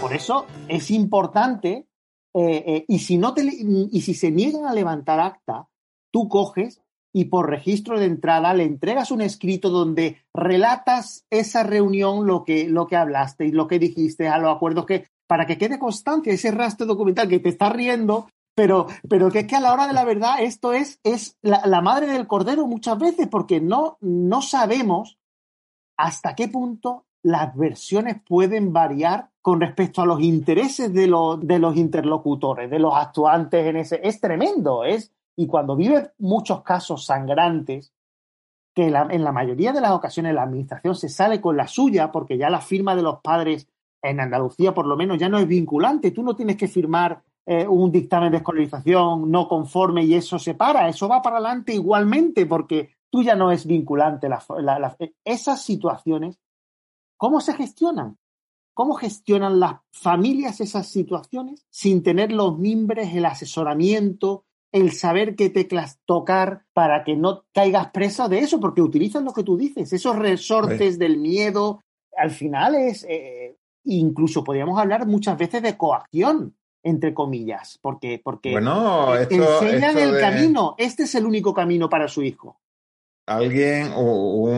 Por eso es importante, eh, eh, y, si no te, y si se niegan a levantar acta, tú coges y por registro de entrada le entregas un escrito donde relatas esa reunión, lo que, lo que hablaste y lo que dijiste, a los acuerdos que, para que quede constancia, ese rastro documental que te está riendo, pero, pero que es que a la hora de la verdad esto es, es la, la madre del cordero muchas veces, porque no, no sabemos hasta qué punto las versiones pueden variar con respecto a los intereses de los, de los interlocutores, de los actuantes en ese. Es tremendo, es. Y cuando vive muchos casos sangrantes, que en la mayoría de las ocasiones la administración se sale con la suya, porque ya la firma de los padres en Andalucía, por lo menos, ya no es vinculante. Tú no tienes que firmar eh, un dictamen de escolarización no conforme y eso se para. Eso va para adelante igualmente, porque tú ya no es vinculante. esas situaciones ¿Cómo se gestionan? ¿Cómo gestionan las familias esas situaciones sin tener los mimbres, el asesoramiento, el saber qué teclas tocar para que no caigas presa de eso? Porque utilizan lo que tú dices, esos resortes del miedo. Al final es, eh, incluso podríamos hablar muchas veces de coacción, entre comillas, porque, porque bueno, enseñan el camino. Este es el único camino para su hijo. Alguien, o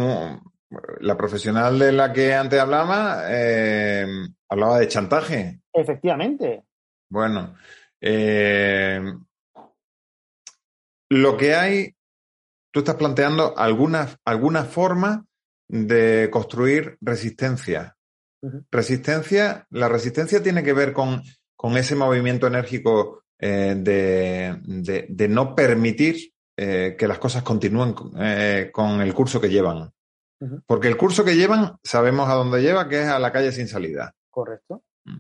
la profesional de la que antes hablaba, eh, hablaba de chantaje. Efectivamente. Bueno, eh, lo que hay, tú estás planteando alguna, alguna forma de construir resistencia. Resistencia, la resistencia tiene que ver con, con ese movimiento enérgico eh, de, de, no permitir que las cosas continúen con el curso que llevan. Porque el curso que llevan, sabemos a dónde lleva, que es a la calle sin salida. Correcto. Mm.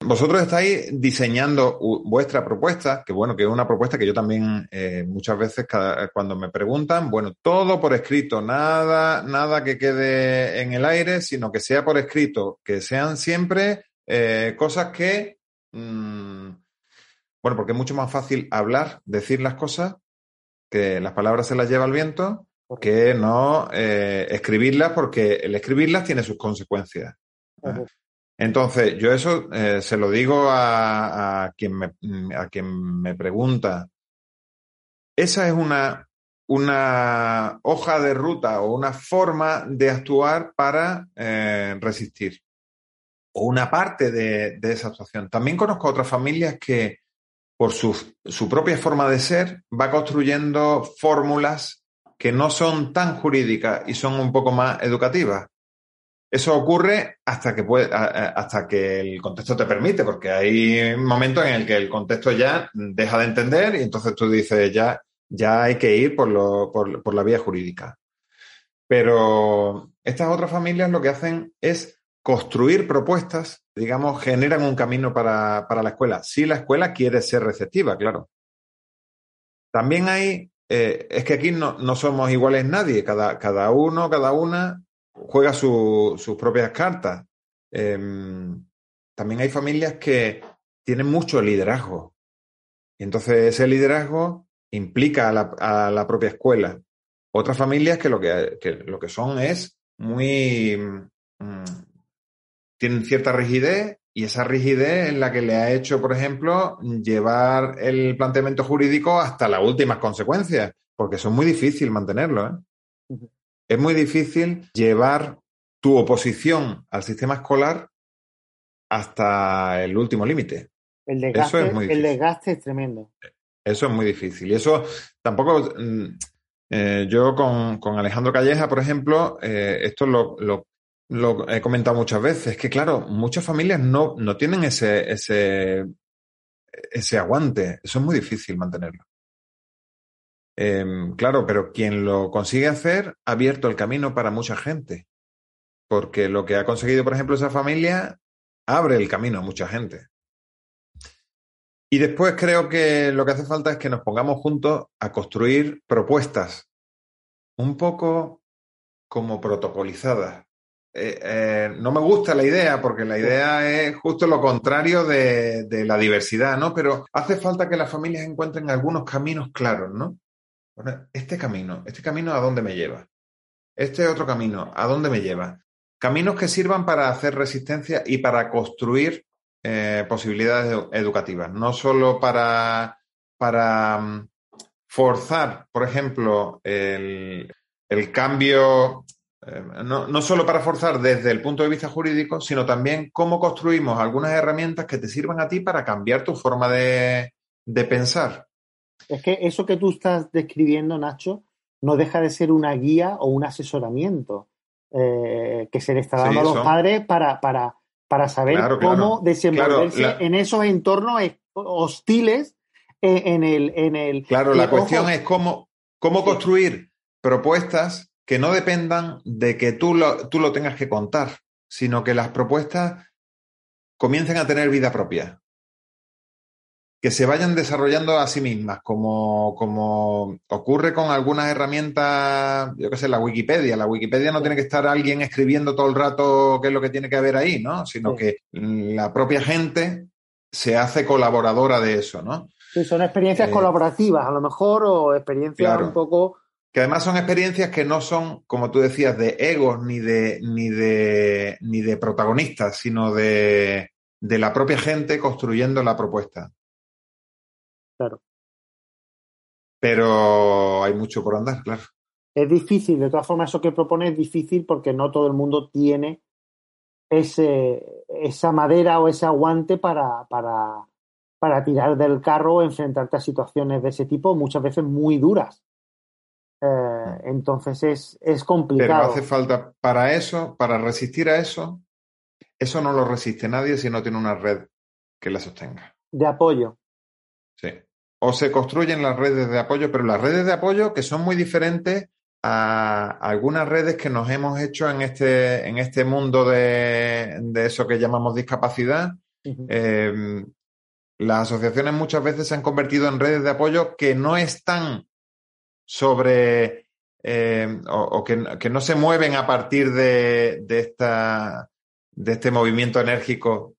Vosotros estáis diseñando vuestra propuesta, que bueno, que es una propuesta que yo también eh, muchas veces cuando me preguntan, bueno, todo por escrito, nada, nada que quede en el aire, sino que sea por escrito, que sean siempre eh, cosas que, mm, bueno, porque es mucho más fácil hablar, decir las cosas, que las palabras se las lleva el viento, que no eh, escribirlas porque el escribirlas tiene sus consecuencias. Entonces, yo eso eh, se lo digo a, quien me, a quien me pregunta. Esa es una, una hoja de ruta o una forma de actuar para eh, resistir. O una parte de, de, esa actuación. También conozco otras familias que, por su, su propia forma de ser, va construyendo fórmulas que no son tan jurídicas y son un poco más educativas. Eso ocurre hasta que, hasta que el contexto te permite, porque hay momentos en el que el contexto ya deja de entender y entonces tú dices, ya, ya hay que ir por, lo, por la vía jurídica. Pero estas otras familias lo que hacen es construir propuestas, digamos, generan un camino para, para la escuela. Si la escuela quiere ser receptiva, claro. También hay eh, es que aquí no, no, somos iguales nadie, cada, cada uno, cada una juega sus propias cartas. Em, también hay familias que tienen mucho liderazgo. Y entonces ese liderazgo implica a la, a la propia escuela. Otras familias que lo que, que lo que son es muy... Mm, tienen cierta rigidez y esa rigidez es la que le ha hecho, por ejemplo, llevar el planteamiento jurídico hasta las últimas consecuencias, porque eso es muy difícil mantenerlo. ¿eh? Es muy difícil llevar tu oposición al sistema escolar hasta el último límite. El desgaste, es el desgaste es tremendo. Eso es muy difícil. Y eso tampoco. Mm, eh, yo con, con, Alejandro Calleja, por ejemplo, eh, esto lo, lo, lo he comentado muchas veces, que claro, muchas familias no, no tienen ese, ese, ese aguante. Eso es muy difícil mantenerlo. Em, claro, pero quien lo consigue hacer ha abierto el camino para mucha gente. Porque lo que ha conseguido, por ejemplo, esa familia abre el camino a mucha gente. Y después creo que lo que hace falta es que nos pongamos juntos a construir propuestas un poco como protocolizadas. Eh, eh, no me gusta la idea porque la idea es justo lo contrario de, la diversidad, ¿no? Pero hace falta que las familias encuentren algunos caminos claros, ¿no? este camino, este camino a dónde me lleva. Este otro camino, ¿a dónde me lleva? Caminos que sirvan para hacer resistencia y para construir eh, posibilidades educativas, no solo para, para mm, forzar, por ejemplo, el, cambio, eh, no, no, solo para forzar desde el punto de vista jurídico, sino también cómo construimos algunas herramientas que te sirvan a ti para cambiar tu forma de, de pensar. Es que eso que tú estás describiendo, Nacho, no deja de ser una guía o un asesoramiento eh, que se le está dando a los padres para, para, para saber cómo desenvolverse en esos entornos hostiles eh, en el... En el claro, la cuestión es cómo, cómo construir propuestas que no dependan de que tú lo, tú lo tengas que contar, sino que las propuestas comiencen a tener vida propia que se vayan desarrollando a sí mismas, como, como ocurre con algunas herramientas, yo qué sé, la Wikipedia. La Wikipedia no tiene que estar alguien escribiendo todo el rato qué es lo que tiene que haber ahí, ¿no? Sino que la propia gente se hace colaboradora de eso, ¿no? Sí, son experiencias eh, colaborativas, a lo mejor, o experiencias un poco. Que además son experiencias que no son, como tú decías, de egos ni de, ni de, ni de protagonistas, sino de, de la propia gente construyendo la propuesta. Claro. Pero hay mucho por andar, claro. Es difícil, de todas formas, eso que propone es difícil porque no todo el mundo tiene ese, esa madera o ese aguante para, para, para tirar del carro o enfrentarte a situaciones de ese tipo, muchas veces muy duras. Eh, entonces es, es complicado. Pero hace falta para eso, para resistir a eso, eso no lo resiste nadie si no tiene una red que la sostenga. De apoyo. Sí o se construyen las redes de apoyo, pero las redes de apoyo que son muy diferentes a algunas redes que nos hemos hecho en este, en este mundo de, eso que llamamos discapacidad. Em, las asociaciones muchas veces se han convertido en redes de apoyo que no están sobre em, o, que, no se mueven a partir de, de, esta, de este movimiento enérgico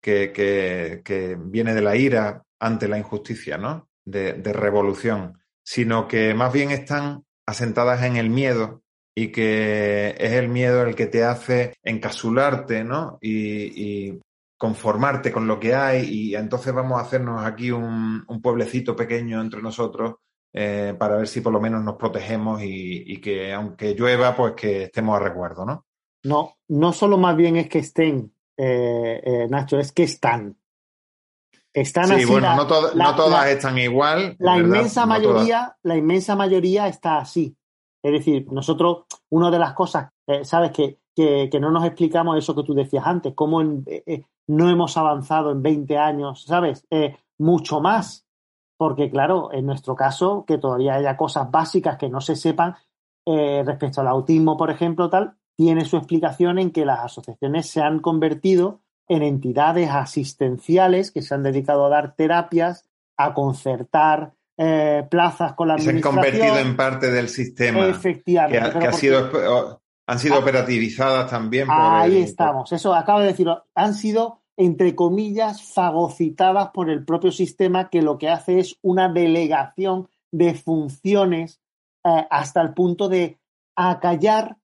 que, que, viene de la ira ante la injusticia, ¿no? De, revolución, sino que más bien están asentadas en el miedo y que es el miedo el que te hace encasularte, ¿no? Y, conformarte con lo que hay y entonces vamos a hacernos aquí un, pueblecito pequeño entre nosotros eh, para ver si por lo menos nos protegemos y, que aunque llueva, pues que estemos a recuerdo, ¿no? No, no solo más bien es que estén, eh, eh, Nacho, es que están. Están sí, bueno, no, todas están igual. La inmensa mayoría, la inmensa mayoría está así. Es decir, nosotros, una de las cosas, eh, sabes, que, que, no nos explicamos eso que tú decías antes, cómo eh, eh, no hemos avanzado en 20 años, ¿sabes? mucho más. Porque, claro, en nuestro caso, que todavía haya cosas básicas que no se sepan respecto al autismo, por ejemplo, tal, tiene su explicación en que las asociaciones se han convertido en entidades asistenciales que se han dedicado a dar terapias, a concertar eh, plazas con la administración. Se han convertido en parte del sistema. Efectivamente. Que, ha, sido, han sido ah, operativizadas también. Por ahí estamos. Eso acabo de decirlo. Han sido, entre comillas, fagocitadas por el propio sistema que lo que hace es una delegación de funciones eh, hasta el punto de acallar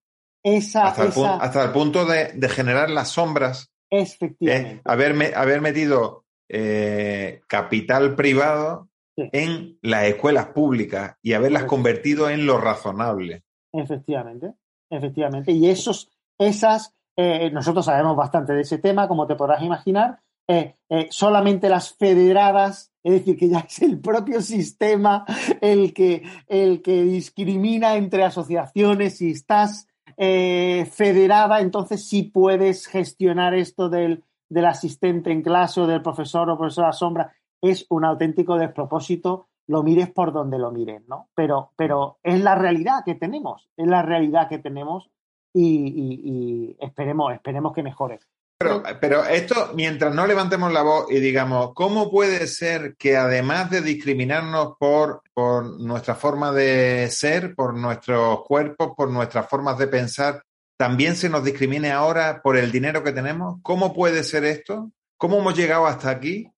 esa... Hasta, el, punto de, de generar las sombras Efectivamente. haber, metido eh, capital privado en las escuelas públicas y haberlas convertido en lo razonable. Efectivamente, efectivamente. Y esos, esas, eh, nosotros sabemos bastante de ese tema, como te podrás imaginar. Eh, solamente las federadas, es decir, que ya es el propio sistema el que, el que discrimina entre asociaciones si estás eh, federada, entonces sí puedes gestionar esto del, del, asistente en clase o del profesor o profesora sombra. Es un auténtico despropósito lo mires por donde lo mires, ¿no? Pero, pero es la realidad que tenemos, es la realidad que tenemos y, esperemos, esperemos que mejore. Pero, pero, esto, mientras no levantemos la voz y digamos, ¿cómo puede ser que además de discriminarnos por, por nuestra forma de ser, por nuestros cuerpos, por nuestras formas de pensar, también se nos discrimine ahora por el dinero que tenemos? ¿Cómo puede ser esto? ¿Cómo hemos llegado hasta aquí?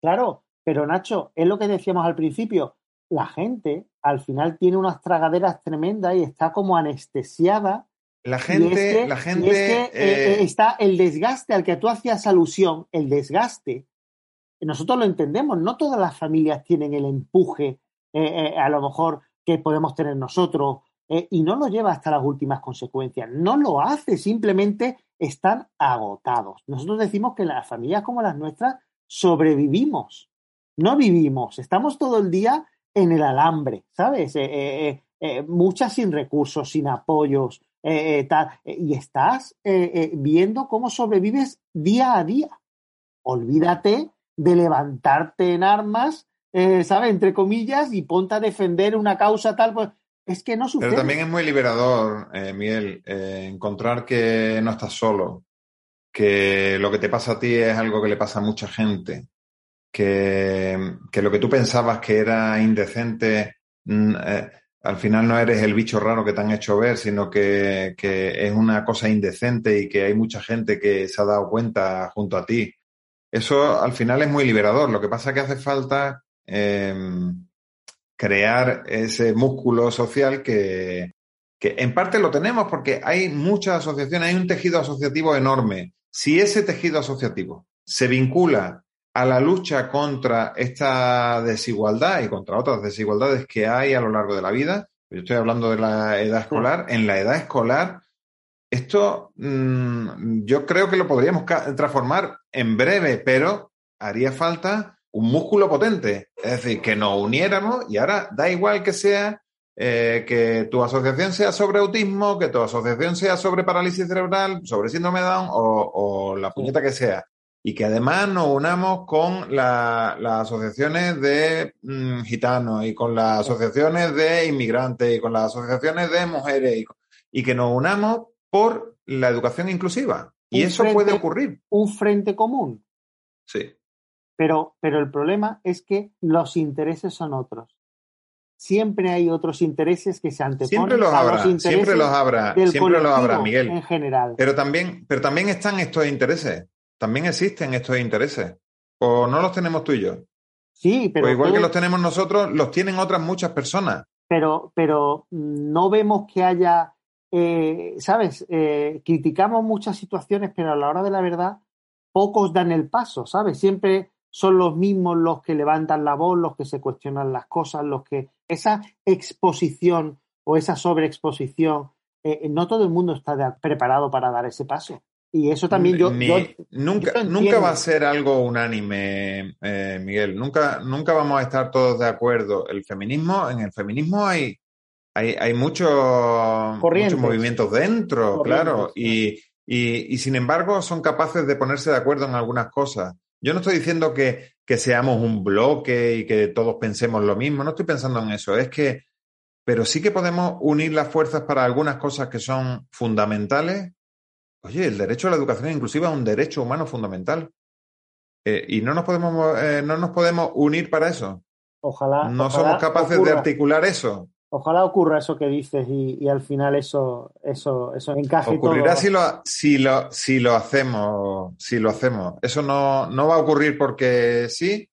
Claro, pero Nacho, es lo que decíamos al principio, la gente al final tiene unas tragaderas tremendas y está como anestesiada. La gente, la gente eh, eh, está el desgaste al que tú hacías alusión, el desgaste. Nosotros lo entendemos, no todas las familias tienen el empuje, eh, a lo mejor que podemos tener nosotros, y no lo lleva hasta las últimas consecuencias. No lo hace, simplemente están agotados. Nosotros decimos que las familias como las nuestras sobrevivimos, no vivimos, estamos todo el día en el alambre, ¿sabes? Eh, eh, eh, muchas sin recursos, sin apoyos, tal, y estás viendo cómo sobrevives día a día. Olvídate de levantarte en armas, ¿sabes? Entre comillas, y ponte a defender una causa tal, pues es que no sucede. Pero también es muy liberador, Miguel, encontrar que no estás solo, que lo que te pasa a ti es algo que le pasa a mucha gente, que, lo que tú pensabas que era indecente, mm, eh, al final no eres el bicho raro que te han hecho ver, sino que, es una cosa indecente y que hay mucha gente que se ha dado cuenta junto a ti. Eso al final es muy liberador. Lo que pasa es que hace falta em, crear ese músculo social que, que en parte lo tenemos porque hay muchas asociaciones, hay un tejido asociativo enorme. Si ese tejido asociativo se vincula a la lucha contra esta desigualdad y contra otras desigualdades que hay a lo largo de la vida. Yo estoy hablando de la edad escolar. En la edad escolar, esto mm, yo creo que lo podríamos transformar en breve, pero haría falta un músculo potente. Es decir, que nos uniéramos y ahora da igual que sea eh, que tu asociación sea sobre autismo, que tu asociación sea sobre parálisis cerebral, sobre síndrome de Down o, o la puñeta que sea y que además nos unamos con las asociaciones de mm, gitanos y con las asociaciones de inmigrantes y con las asociaciones de mujeres y, que nos unamos por la educación inclusiva. Y eso puede ocurrir. Un frente común. Sí. Pero, pero el problema es que los intereses son otros. Siempre hay otros intereses que se anteponen siempre los habrá, siempre los habrá, siempre los habrá, Miguel. En general. Pero también, pero también están estos intereses también existen estos intereses. ¿O no los tenemos tú y yo? Sí, pero. O igual que los tenemos nosotros, los tienen otras muchas personas. Pero, pero no vemos que haya. Eh, ¿Sabes? Eh, criticamos muchas situaciones, pero a la hora de la verdad, pocos dan el paso, ¿sabes? Siempre son los mismos los que levantan la voz, los que se cuestionan las cosas, los que. Esa exposición o esa sobreexposición, eh, no todo el mundo está preparado para dar ese paso. Y eso también yo... nunca, nunca va a ser algo unánime, eh, Miguel. Nunca, nunca vamos a estar todos de acuerdo. El feminismo, en el feminismo hay, hay, hay muchos movimientos dentro, claro. Y, y, sin embargo son capaces de ponerse de acuerdo en algunas cosas. Yo no estoy diciendo que, que seamos un bloque y que todos pensemos lo mismo, no estoy pensando en eso. Es que, pero sí que podemos unir las fuerzas para algunas cosas que son fundamentales Oye, el derecho a la educación inclusiva es un derecho humano fundamental. Eh, y no nos podemos eh, no nos podemos unir para eso. Ojalá. No somos capaces de articular eso. Ojalá ocurra eso que dices y, al final eso, eso, eso encaje. Ocurrirá si lo, si lo, si lo hacemos, si lo hacemos. Eso no, no va a ocurrir porque sí,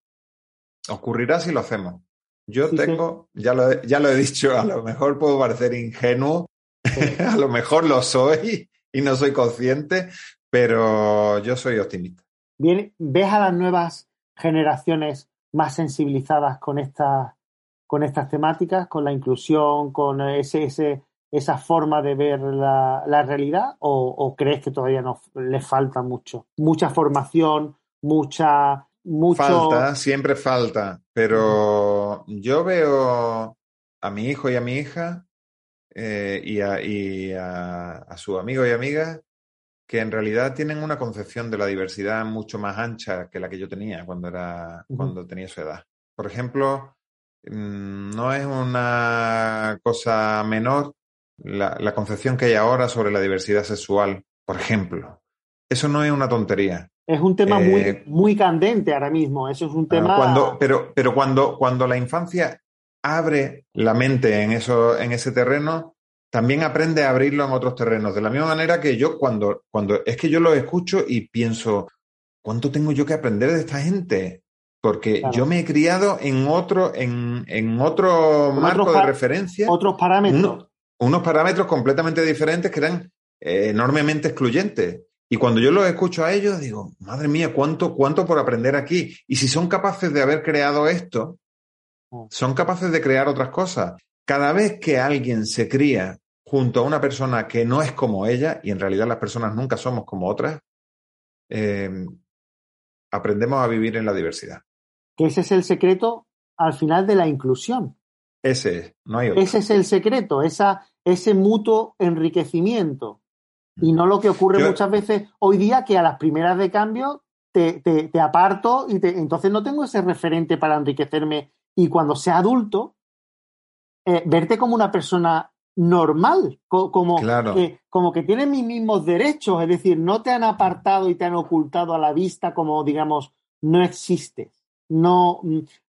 ocurrirá si lo hacemos. Yo tengo, Ya, lo, ya lo he dicho, a lo mejor puedo parecer ingenuo, a lo mejor lo soy, y no soy consciente, pero yo soy optimista. Bien, ¿ves a las nuevas generaciones más sensibilizadas con estas, con estas temáticas, con la inclusión, con ese, ese, esa forma de ver la, realidad o, crees que todavía nos le falta mucho? Mucha formación, mucha... Mucho... Falta, siempre falta, pero yo veo a mi hijo y a mi hija eh, y, a, a, sus amigos y amigas que en realidad tienen una concepción de la diversidad mucho más ancha que la que yo tenía cuando, era, cuando tenía su edad. Por ejemplo, mm, no es una cosa menor la, concepción que hay ahora sobre la diversidad sexual, por ejemplo. Eso no es una tontería. Es un tema muy, eh, muy candente ahora mismo. Eso es un tema. Cuando, pero pero cuando, cuando la infancia abre la mente en, eso, en ese terreno, también aprende a abrirlo en otros terrenos. De la misma manera que yo cuando, cuando es que yo lo escucho y pienso, ¿cuánto tengo yo que aprender de esta gente? Porque yo me he criado en otro, en, en otro marco de referencia. Otros parámetros. unos parámetros completamente diferentes que eran eh, enormemente excluyentes. Y cuando yo los escucho a ellos, digo, madre mía, ¿cuánto, cuánto por aprender aquí? Y si son capaces de haber creado esto. Son capaces de crear otras cosas. Cada vez que alguien se cría junto a una persona que no es como ella, y en realidad las personas nunca somos como otras, eh, aprendemos a vivir en la diversidad. Que ese es el secreto al final de la inclusión. Ese es, no hay otro. Ese es el secreto, esa, ese mutuo enriquecimiento. Y no lo que ocurre muchas veces hoy día, que a las primeras de cambio te, te, aparto y entonces no tengo ese referente para enriquecerme. Y cuando sea adulto, eh, verte como una persona normal, como, que, como que tienes mis mismos derechos, es decir, no te han apartado y te han ocultado a la vista como, digamos, no existes, no,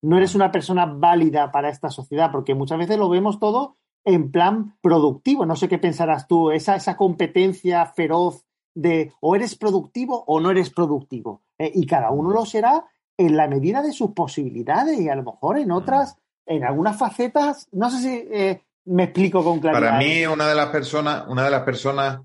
no eres una persona válida para esta sociedad, porque muchas veces lo vemos todo en plan productivo, no sé qué pensarás tú, esa, esa competencia feroz de o eres productivo o no eres productivo, eh, y cada uno lo será en la medida de sus posibilidades y a lo mejor en otras, en algunas facetas, no sé si eh, me explico con claridad. Para mí, una de las personas, una de las personas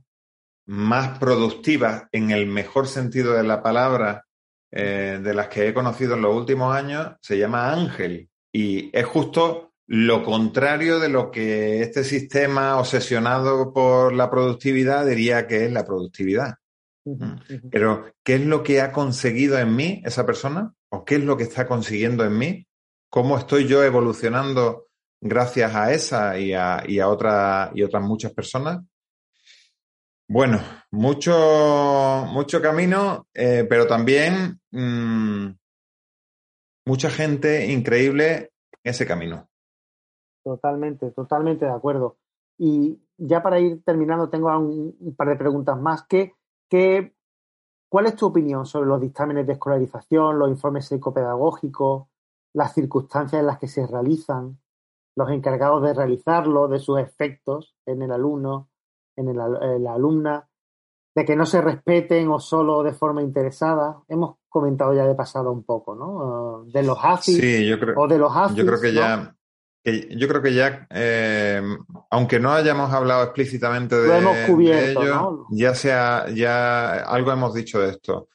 más productivas, en el mejor sentido de la palabra, eh, de las que he conocido en los últimos años, se llama Ángel. Y es justo lo contrario de lo que este sistema obsesionado por la productividad diría que es la productividad. Mm. Pero, ¿qué es lo que ha conseguido en mí esa persona? ¿O qué es lo que está consiguiendo en mí? ¿Cómo estoy yo evolucionando gracias a esa y a, y a, otras muchas personas. Bueno, mucho, mucho camino, eh, pero también mm, mucha gente increíble en ese camino. Totalmente, totalmente de acuerdo. Y ya para ir terminando, tengo un, par de preguntas más. ¿Qué, qué, ¿Cuál es tu opinión sobre los dictámenes de escolarización, los informes psicopedagógicos, las circunstancias en las que se realizan? los encargados de realizarlo, de sus efectos en el alumno, en, la alumna, de que no se respeten o solo de forma interesada. Hemos comentado ya de pasado un poco, ¿no? De los sí, creo, o de los AFIS. Yo creo que ya, yo creo que ya, eh, aunque no hayamos hablado explícitamente de, hemos cubierto, ello, ya sea, ya algo hemos dicho de esto.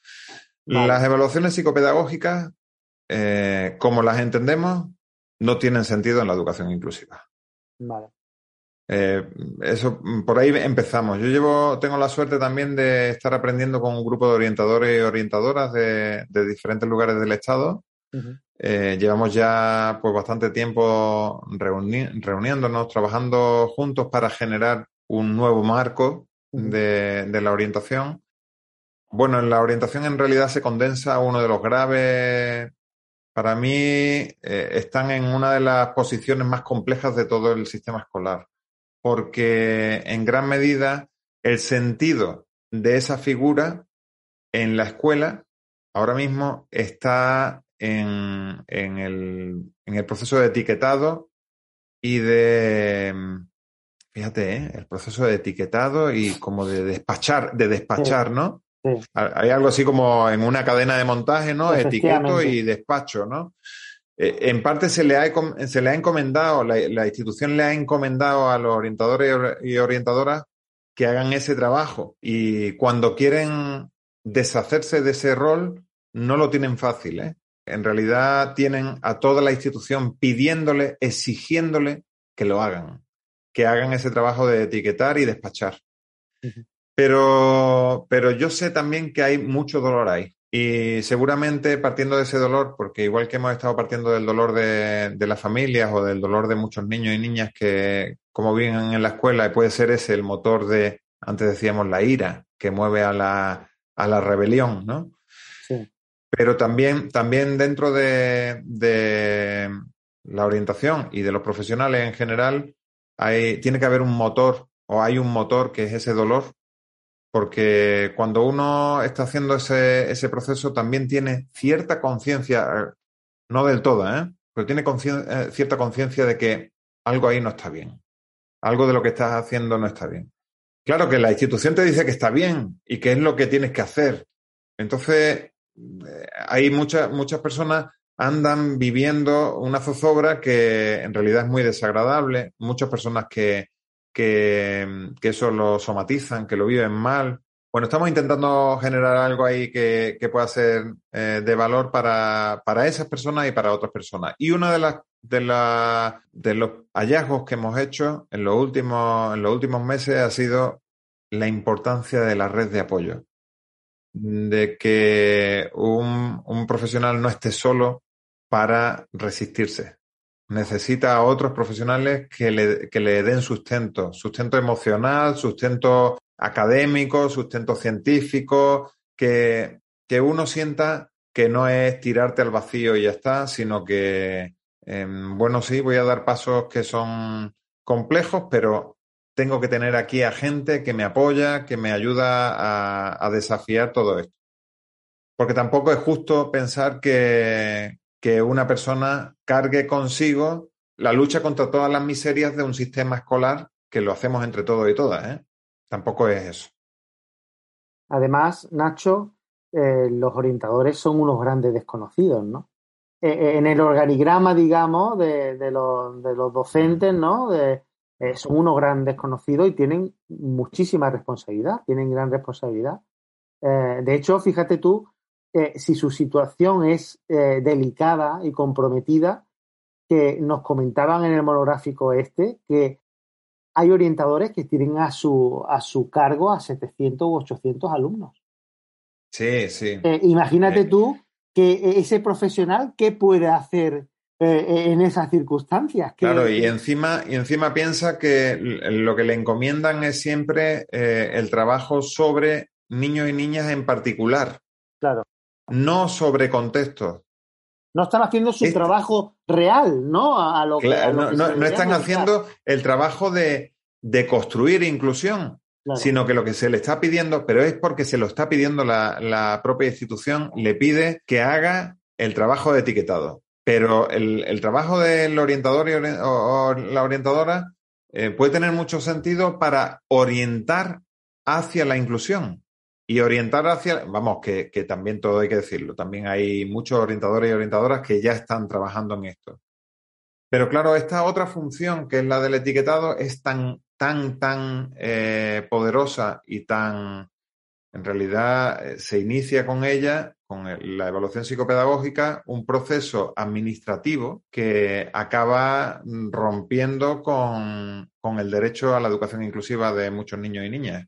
Las evaluaciones psicopedagógicas, eh, como las entendemos, no tienen sentido en la educación inclusiva. Vale. Eh, eso, por ahí empezamos. Yo llevo, tengo la suerte también de estar aprendiendo con un grupo de orientadores y orientadoras de, diferentes lugares del Estado. Eh, llevamos ya pues bastante tiempo reuniéndonos, trabajando juntos para generar un nuevo marco de, de, la orientación. Bueno, en la orientación en realidad se condensa uno de los graves para mí eh, están en una de las posiciones más complejas de todo el sistema escolar, porque en gran medida el sentido de esa figura en la escuela ahora mismo está en, el, proceso de etiquetado y de, fíjate, ¿eh? el proceso de etiquetado y como de despachar, de despachar, ¿no? Hay algo así como en una cadena de montaje, ¿no? Etiqueto y despacho, ¿no? Eh, en parte se le ha, se le ha encomendado, la, institución le ha encomendado a los orientadores y orientadoras que hagan ese trabajo y cuando quieren deshacerse de ese rol no lo tienen fácil, ¿eh? En realidad tienen a toda la institución pidiéndole, exigiéndole que lo hagan, que hagan ese trabajo de etiquetar y despachar. Pero, pero yo sé también que hay mucho dolor ahí. Y seguramente partiendo de ese dolor, porque igual que hemos estado partiendo del dolor de, de las familias o del dolor de muchos niños y niñas que, como viven en la escuela, puede ser ese el motor de, antes decíamos, la ira, que mueve a la, a la rebelión, ¿no? Pero también, también dentro de, la orientación y de los profesionales en general, hay, tiene que haber un motor o hay un motor que es ese dolor, porque cuando uno está haciendo ese, ese proceso también tiene cierta conciencia, no del todo, ¿eh? pero tiene eh, cierta conciencia de que algo ahí no está bien, algo de lo que estás haciendo no está bien. Claro que la institución te dice que está bien y que es lo que tienes que hacer. Entonces, eh, hay muchas, muchas personas andan viviendo una zozobra que en realidad es muy desagradable. Muchas personas que, que, eso lo somatizan, que lo viven mal. Bueno, estamos intentando generar algo ahí que, pueda ser eh, de valor para, para, esas personas y para otras personas. Y uno de, las, de, la, de los hallazgos que hemos hecho en los, últimos, en los últimos meses ha sido la importancia de la red de apoyo. De que un, un profesional no esté solo para resistirse. Necesita a otros profesionales que le, que le den sustento, sustento emocional, sustento académico, sustento científico, que, que uno sienta que no es tirarte al vacío y ya está, sino que, em, bueno, sí, voy a dar pasos que son complejos, pero tengo que tener aquí a gente que me apoya, que me ayuda a, desafiar todo esto. Porque tampoco es justo pensar que, que una persona cargue consigo la lucha contra todas las miserias de un sistema escolar que lo hacemos entre todos y todas. ¿eh? Tampoco es eso. Además, Nacho, eh, los orientadores son unos grandes desconocidos, ¿no? Eh, eh, en el organigrama, digamos, de, los, de los, docentes, ¿no? Son unos grandes desconocidos y tienen muchísima responsabilidad, tienen gran responsabilidad. de hecho, fíjate tú, si su situación es delicada y comprometida, que nos comentaban en el monográfico este, que hay orientadores que tienen a su, a su cargo a 700 u 800 alumnos. Sí, sí. Eh, imagínate eh. tú que ese profesional, ¿qué puede hacer eh, en esas circunstancias? Claro, y encima, y encima piensa que lo que le encomiendan es siempre el trabajo sobre niños y niñas en particular. Claro. No sobre contextos. No están haciendo su trabajo real, ¿no? A, lo que, no, están haciendo el trabajo de, construir inclusión, sino que lo que se le está pidiendo, pero es porque se lo está pidiendo la, propia institución, le pide que haga el trabajo de etiquetado. Pero el, trabajo del orientador o, la orientadora eh, puede tener mucho sentido para orientar hacia la inclusión y orientar hacia, vamos, que, también todo hay que decirlo, también hay muchos orientadores y orientadoras que ya están trabajando en esto. Pero claro, esta otra función, que es la del etiquetado, es tan, tan, tan eh, poderosa y tan, en realidad, eh, se inicia con ella, con la evaluación psicopedagógica, un proceso administrativo que acaba rompiendo con, con el derecho a la educación inclusiva de muchos niños y niñas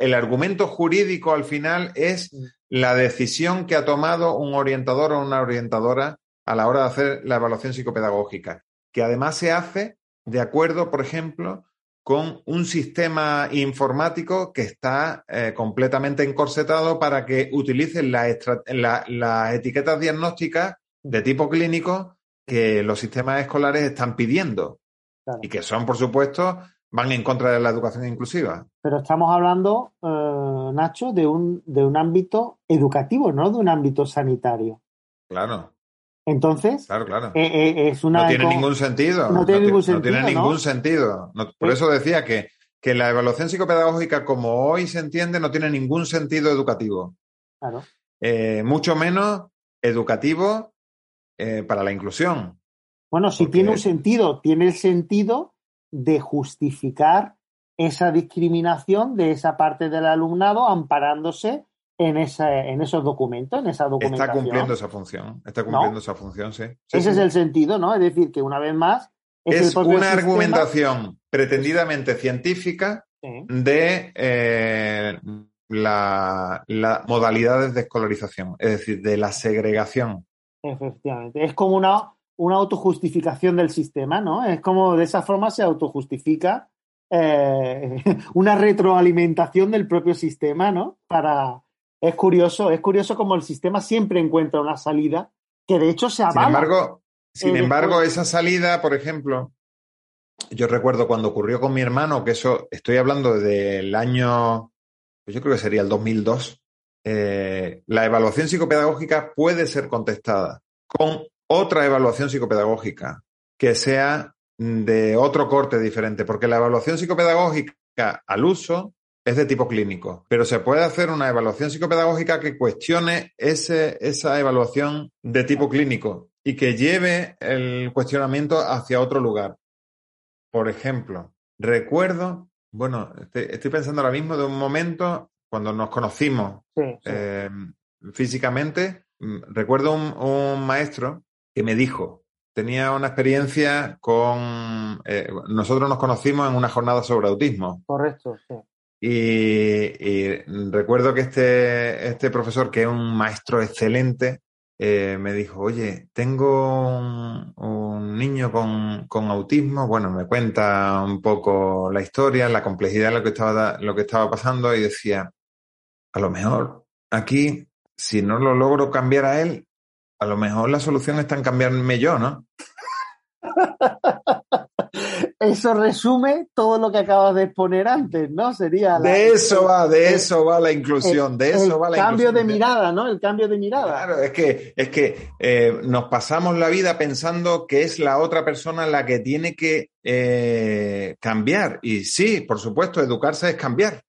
el argumento jurídico al final es mm. la decisión que ha tomado un orientador o una orientadora a la hora de hacer la evaluación psicopedagógica, que además se hace de acuerdo, por ejemplo, con un sistema informático que está eh, completamente encorsetado para que utilicen las etiquetas diagnósticas de tipo clínico que los sistemas escolares están pidiendo y que son, por supuesto, van en contra de la educación inclusiva. Pero estamos hablando, eh, Nacho, de un, de un ámbito educativo, no de un ámbito sanitario. Claro. Entonces, claro, claro. Eh, eh, es una no tiene ningún sentido. No tiene ningún sentido. No tiene ningún sentido. por eso decía que, que la evaluación psicopedagógica, como hoy se entiende, no tiene ningún sentido educativo. Claro. mucho menos educativo para la inclusión. Bueno, si tiene un sentido, tiene el sentido de justificar esa discriminación de esa parte del alumnado amparándose en, en esos documentos, en esa documentación. Está cumpliendo esa función, está cumpliendo esa función, sí. Ese es el sentido, ¿no? Es decir, que una vez más... Es, una argumentación pretendidamente científica de eh, la, la modalidades de escolarización, es decir, de la segregación. Efectivamente. Es como una una autojustificación del sistema, ¿no? Es como de esa forma se autojustifica eh, una retroalimentación del propio sistema, ¿no? Para. Es curioso, es curioso como el sistema siempre encuentra una salida que de hecho se avala. Sin embargo, Sin embargo, esa salida, por ejemplo, yo recuerdo cuando ocurrió con mi hermano, que eso estoy hablando del año, pues yo creo que sería el 2002, eh, la evaluación psicopedagógica puede ser contestada con otra evaluación psicopedagógica que sea de otro corte diferente, porque la evaluación psicopedagógica al uso es de tipo clínico, pero se puede hacer una evaluación psicopedagógica que cuestione ese, esa evaluación de tipo clínico y que lleve el cuestionamiento hacia otro lugar. Por ejemplo, recuerdo, bueno, estoy, pensando ahora mismo de un momento cuando nos conocimos eh, físicamente, mm, recuerdo un, maestro que me dijo, tenía una experiencia con, eh, nosotros nos conocimos en una jornada sobre autismo. Correcto, sí. Y, recuerdo que este, este profesor, que es un maestro excelente, eh, me dijo, oye, tengo un, niño con, con, autismo, bueno, me cuenta un poco la historia, la complejidad de lo que estaba, lo que estaba pasando y decía, a lo mejor aquí, si no lo logro cambiar a él, a lo mejor la solución está en cambiarme yo, ¿no? Eso resume todo lo que acabas de exponer antes, ¿no? Sería de eso va, de eso va la inclusión, de eso va la cambio de mirada, ¿no? El cambio de mirada. Claro, es que es que eh, nos pasamos la vida pensando que es la otra persona la que tiene que eh, cambiar y sí, por supuesto, educarse es cambiar.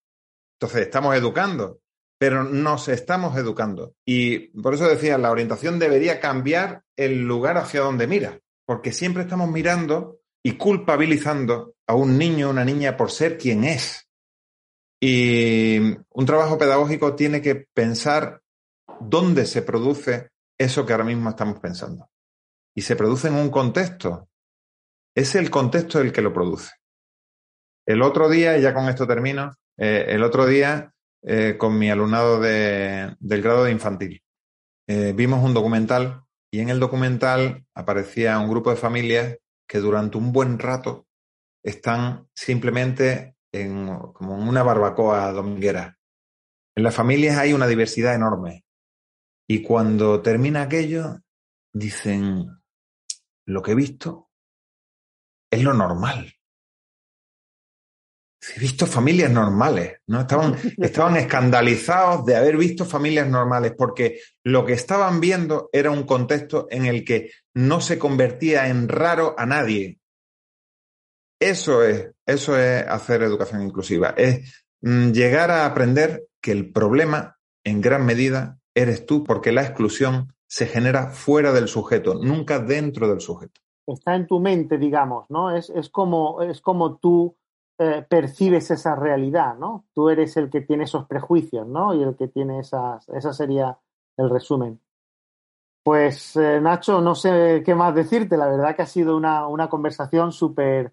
Entonces estamos educando, pero nos estamos educando y por eso decía la orientación debería cambiar el lugar hacia donde mira, porque siempre estamos mirando y culpabilizando a un niño o una niña por ser quien es. Y un trabajo pedagógico tiene que pensar dónde se produce eso que ahora mismo estamos pensando. Y se produce en un contexto. Es el contexto el que lo produce. El otro día, y ya con esto termino, eh, el otro día eh, con mi alumnado de, del grado de infantil. Eh, vimos un documental y en el documental aparecía un grupo de familias que durante un buen rato están simplemente en, como en una barbacoa dominguera. En las familias hay una diversidad enorme. Y cuando termina aquello, dicen, lo que he visto es lo normal. He visto familias normales, ¿no? Estaban, estaban escandalizados de haber visto familias normales, porque lo que estaban viendo era un contexto en el que no se convertía en raro a nadie. Eso es, eso es hacer educación inclusiva, es mm, llegar a aprender que el problema, en gran medida, eres tú, porque la exclusión se genera fuera del sujeto, nunca dentro del sujeto. Está en tu mente, digamos, ¿no? Es, es como, es como tú eh, percibes esa realidad, ¿no? Tú eres el que tiene esos prejuicios, ¿no? Y el que tiene esas, esa sería el resumen. Pues eh, Nacho, no sé qué más decirte, la verdad que ha sido una, una conversación súper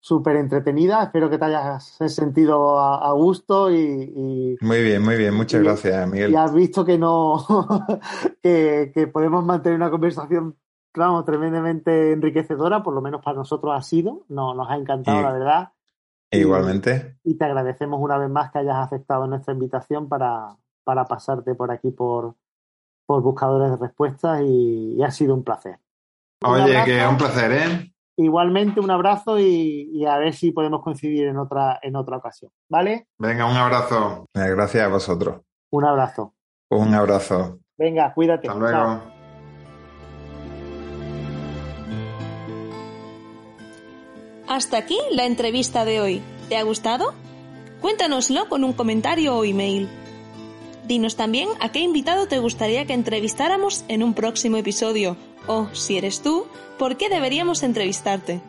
súper entretenida, espero que te hayas sentido a, gusto y, Muy bien, muy bien, muchas gracias Miguel. Y has visto que no, que, que podemos mantener una conversación claro, tremendamente enriquecedora, por lo menos para nosotros ha sido, no, nos ha encantado, la verdad. Igualmente. Y, te agradecemos una vez más que hayas aceptado nuestra invitación para, para pasarte por aquí por, por buscadores de respuestas y, ha sido un placer. Oye, que es un placer, ¿eh? Igualmente un abrazo y, a ver si podemos coincidir en otra, en otra ocasión, ¿vale? Venga, un abrazo. Gracias a vosotros. Un abrazo. Un abrazo. Venga, cuídate. Hasta luego. Hasta aquí la entrevista de hoy. ¿Te ha gustado? Cuéntanoslo con un comentario o email. Dinos también a qué invitado te gustaría que entrevistáramos en un próximo episodio o, si eres tú, por qué deberíamos entrevistarte.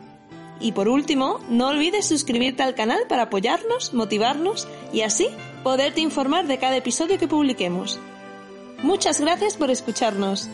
Y por último, no olvides suscribirte al canal para apoyarnos, motivarnos y así poderte informar de cada episodio que publiquemos. Muchas gracias por escucharnos.